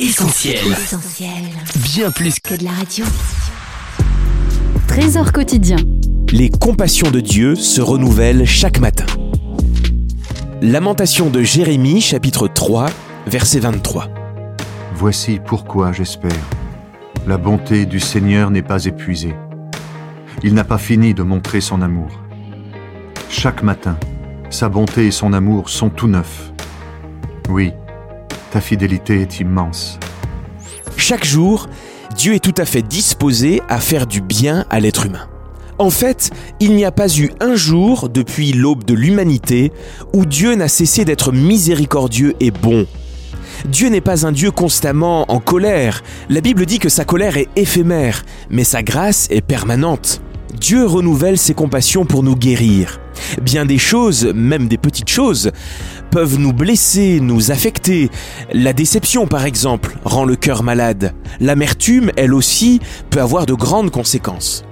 Essentiel. Bien plus que de la radio. Trésor quotidien. Les compassions de Dieu se renouvellent chaque matin. Lamentation de Jérémie, chapitre 3, verset 23. Voici pourquoi j'espère. La bonté du Seigneur n'est pas épuisée. Il n'a pas fini de montrer son amour. Chaque matin, sa bonté et son amour sont tout neufs. Oui, ta fidélité est immense. Chaque jour, Dieu est tout à fait disposé à faire du bien à l'être humain. En fait, il n'y a pas eu un jour depuis l'aube de l'humanité où Dieu n'a cessé d'être miséricordieux et bon. Dieu n'est pas un Dieu constamment en colère. La Bible dit que sa colère est éphémère, mais sa grâce est permanente. Dieu renouvelle ses compassions pour nous guérir. Bien des choses, même des petites choses, peuvent nous blesser, nous affecter. La déception, par exemple, rend le cœur malade. L'amertume, elle aussi, peut avoir de grandes conséquences.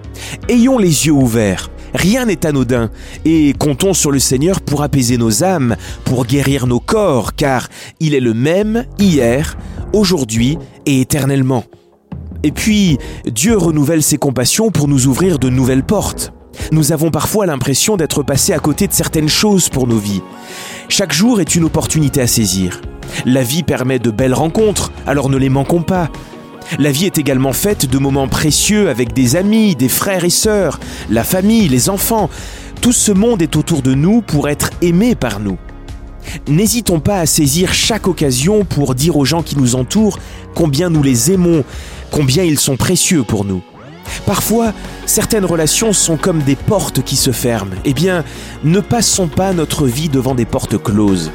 Ayons les yeux ouverts. Rien n'est anodin, et comptons sur le Seigneur pour apaiser nos âmes, pour guérir nos corps, car il est le même hier, aujourd'hui et éternellement. Et puis, Dieu renouvelle ses compassions pour nous ouvrir de nouvelles portes. Nous avons parfois l'impression d'être passés à côté de certaines choses pour nos vies. Chaque jour est une opportunité à saisir. La vie permet de belles rencontres, alors ne les manquons pas. La vie est également faite de moments précieux avec des amis, des frères et sœurs, la famille, les enfants. Tout ce monde est autour de nous pour être aimé par nous. N'hésitons pas à saisir chaque occasion pour dire aux gens qui nous entourent combien nous les aimons, combien ils sont précieux pour nous. Parfois, certaines relations sont comme des portes qui se ferment. Eh bien, ne passons pas notre vie devant des portes closes.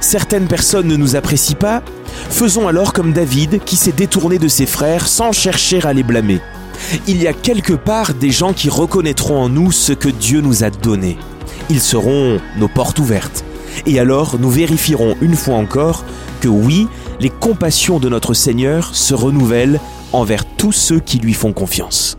Certaines personnes ne nous apprécient pas, faisons alors comme David qui s'est détourné de ses frères sans chercher à les blâmer. Il y a quelque part des gens qui reconnaîtront en nous ce que Dieu nous a donné. Ils seront nos portes ouvertes. Et alors nous vérifierons une fois encore que oui, les compassions de notre Seigneur se renouvellent envers tous ceux qui lui font confiance.